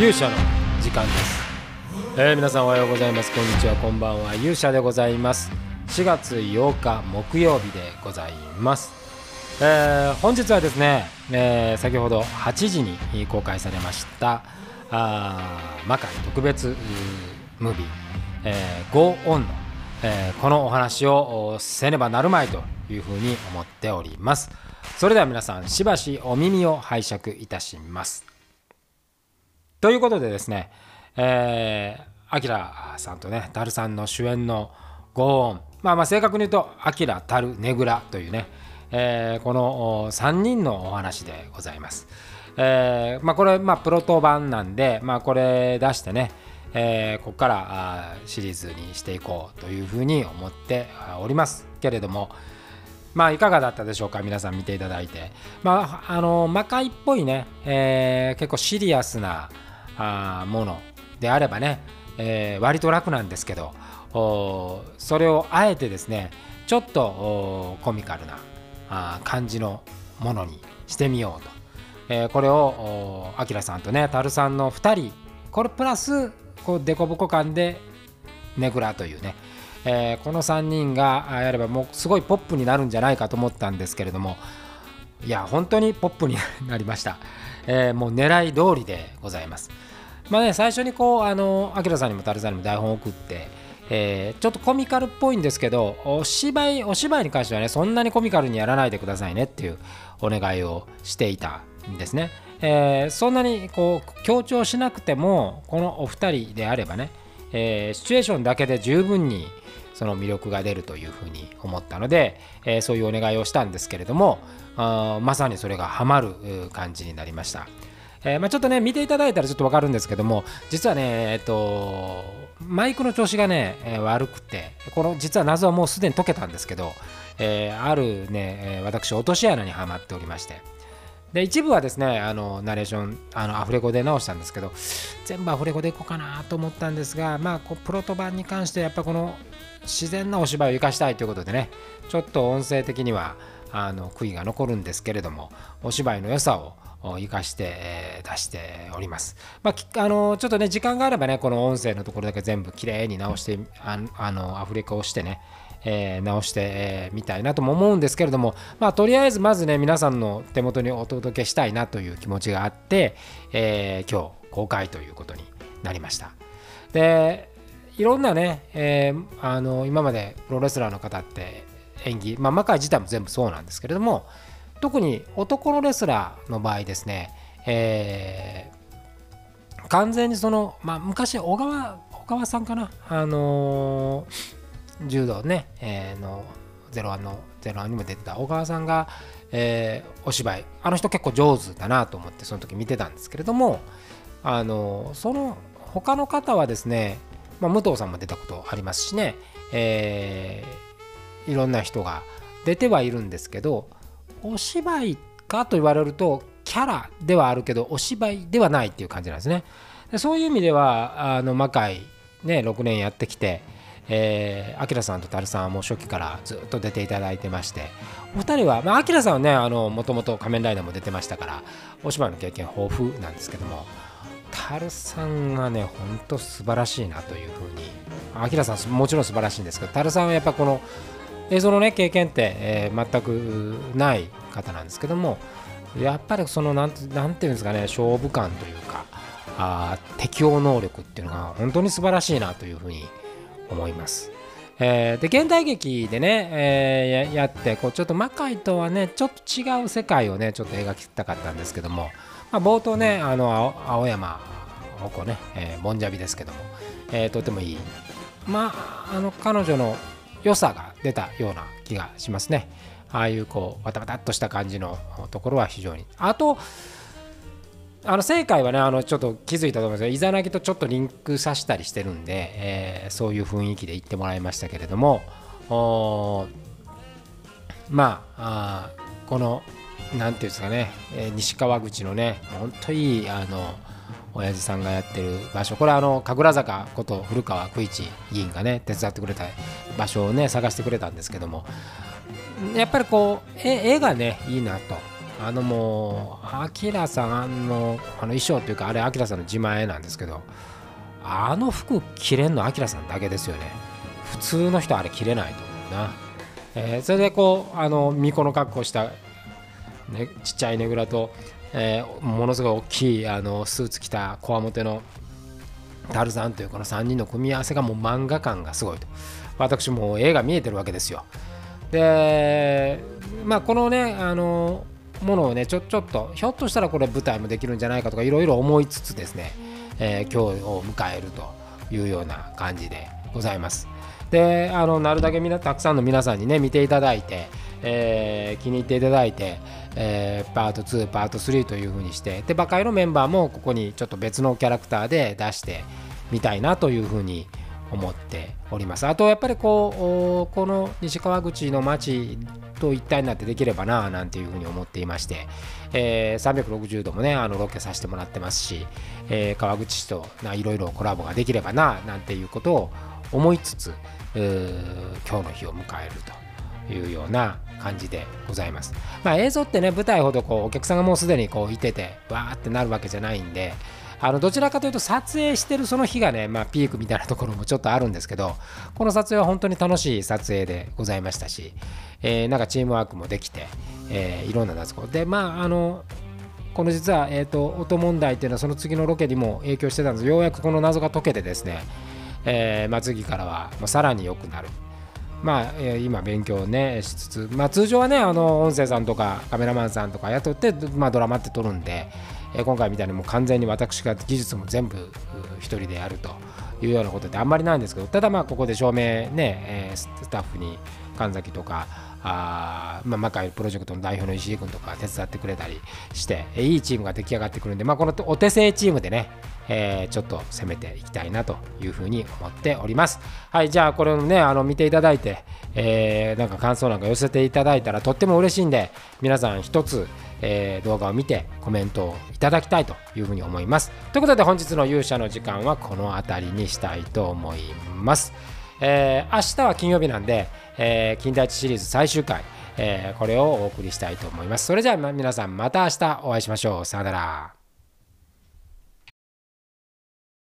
勇者の時間です、えー皆さんおはようございます。こんにちは。こんばんは。勇者でございます。4月8日木曜日でございます、えー本日はですね、えー先ほど8時に公開されましたあ魔界特別ムービー「えー、Go On の」えーこのお話をおせねばなるまいというふうに思っております。それでは皆さんしばしお耳を拝借いたします。ということでですね、えー、アキラさんとね、タルさんの主演のゴーン、まあまあ正確に言うと、アキラ、タル、ネグラというね、えーこの3人のお話でございます。えーまあこれ、まあプロト版なんで、まあこれ出してね、えーここからシリーズにしていこうというふうに思っておりますけれども、まあいかがだったでしょうか？皆さん見ていただいて。まああの魔界っぽいね、えー結構シリアスなあもの。であればね、えー割と楽なんですけどそれをあえてですねちょっとコミカルなあ感じのものにしてみようと、えーこれをあきらさんとねたるさんの2人これプラスこうデコボコ感でネグラというね、えーこの3人がやればもうすごいポップになるんじゃないかと思ったんですけれどもいや本当にポップになりました、えーもう狙い通りでございます。まあね最初にこうあのアキラさんにもタルさんにも台本を送って、えーちょっとコミカルっぽいんですけどお芝居お芝居に関してはねそんなにコミカルにやらないでくださいねっていうお願いをしていたんですね、えーそんなにこう強調しなくてもこのお二人であればね、えーシチュエーションだけで十分にその魅力が出るというふうに思ったので、えーそういうお願いをしたんですけれどもあーまさにそれがハマる感じになりました。えーまあ、ちょっとね見ていただいたらちょっと分かるんですけども実はねえっとマイクの調子がね、えー悪くてこの実は謎はもうすでに解けたんですけど、えーあるね、えー私落とし穴にはまっておりましてで一部はですねあのナレーションあのアフレコで直したんですけど全部アフレコでいこうかなと思ったんですがまあこうプロト版に関してやっぱこの自然なお芝居を生かしたいということでねちょっと音声的にはあの悔いが残るんですけれどもお芝居の良さを生かして、出しております。まあ、あのちょっとね時間があればねこの音声のところだけ全部きれいに直してあのアフレコをしてねえー直してえーみたいなとも思うんですけれども、まあ、とりあえずまずね皆さんの手元にお届けしたいなという気持ちがあって、えー今日公開ということになりました。でいろんなね、えーあの今までプロレスラーの方って演技、まあ、魔界自体も全部そうなんですけれども特に男のレスラーの場合ですね、えー完全にその、まあ、昔小川小川さんかな？あのー柔道ね、えーの01の01にも出てた小川さんが、えーお芝居あの人結構上手だなと思ってその時見てたんですけれどもあのその他の方はですね、まあ、武藤さんも出たことありますしね、えーいろんな人が出てはいるんですけどお芝居かと言われるとキャラではあるけどお芝居ではないっていう感じなんですね。でそういう意味ではあの魔界ね6年やってきてえー、アキラさんとタルさんはもう初期からずっと出ていただいてましてお二人は、まあ、アキラさんはねあのもともと仮面ライダーも出てましたからお芝居の経験豊富なんですけどもタルさんがねほんと素晴らしいなというふうにアキラさんもちろん素晴らしいんですけどタルさんはやっぱこの映像のね経験って、えー全くない方なんですけどもやっぱりそのなんなんていうんですかね勝負感というかあ適応能力っていうのが本当に素晴らしいなというふうに思います。えーで現代劇でね、えーややってこうちょっと魔界とはねちょっと違う世界をねちょっと描きたかったんですけども、まあ、冒頭ねあの青青山鉾ね、えー、ボンジャビですけども、えーとてもいい。まああの彼女の良さが出たような気がしますね。ああいうこうバタバタっとした感じのところは非常に。あとあの正解はねあのちょっと気づいたと思うんですけどイザナギとちょっとリンクさせたりしてるんで、えーそういう雰囲気で言ってもらいましたけれどもまああこのなんていうんですかね、えー西川口のね本当いいあの親父さんがやってる場所。これはあの神楽坂こと古川久一議員がね手伝ってくれた場所をね探してくれたんですけどもやっぱりこう絵がねいいなと。あのもうアキラさんのあの衣装っていうかあれアキラさんの自前なんですけどあの服着れんのアキラさんだけですよね。普通の人あれ着れないと思うな、えー、それでこうあの巫女の格好した、ね、ちっちゃいねぐらと、えー、ものすごい大きいあのスーツ着たこわもてのタルザンというこの3人の組み合わせがもう漫画感がすごいと。私も映画見えてるわけですよ。でまあこのねあのものをねちょちょっとひょっとしたらこれ舞台もできるんじゃないかとかいろいろ思いつつですね、えー、今日を迎えるというような感じでございます。であのなるだけみなたくさんの皆さんにね見ていただいて、えー、気に入っていただいて、えー、パート2パート3というふうにしてでバカイのメンバーもここにちょっと別のキャラクターで出してみたいなというふうに思っておりますあとやっぱりこうこの西川口の町と一体になってできればななんていうふうに思っていまして、えー、360度もねあのロケさせてもらってますし、えー、川口市といろいろコラボができればななんていうことを思いつつ今日の日を迎えるというような感じでございます。まあ、映像ってね舞台ほどこうお客さんがもうすでにこういててわーってなるわけじゃないんであのどちらかというと撮影してるその日がね、まあ、ピークみたいなところもちょっとあるんですけどこの撮影は本当に楽しい撮影でございましたし、えー、なんかチームワークもできて、えー、いろんな夏子でまああのこの実は、えーと、音問題っていうのはその次のロケにも影響してたんです。ようやくこの謎が解けてですね、えーまあ、次からは、まあ、さらに良くなる。まあ、えー、今勉強ねしつつ、まあ、通常はねあの音声さんとかカメラマンさんとか雇って、まあ、ドラマって撮るんで、え今回みたいにもう完全に私が技術も全部一人でやるというようなことであんまりないんですけどただまあここで照明ね、えスタッフに神崎とかあまあ、魔界プロジェクトの代表の石井君とか手伝ってくれたりしていいチームが出来上がってくるんで、まあ、このお手製チームでね、えー、ちょっと攻めていきたいなというふうに思っております。はい、じゃあこれをね、あの見ていただいて、えー、なんか感想なんか寄せていただいたらとっても嬉しいんで、皆さん一つ、えー、動画を見てコメントをいただきたいというふうに思います。ということで本日の勇者の時間はこの辺りにしたいと思います。えー、明日は金曜日なんで、えー、金田一シリーズ最終回、えー、これをお送りしたいと思います。それじゃあ皆さんまた明日お会いしましょう。さよなら。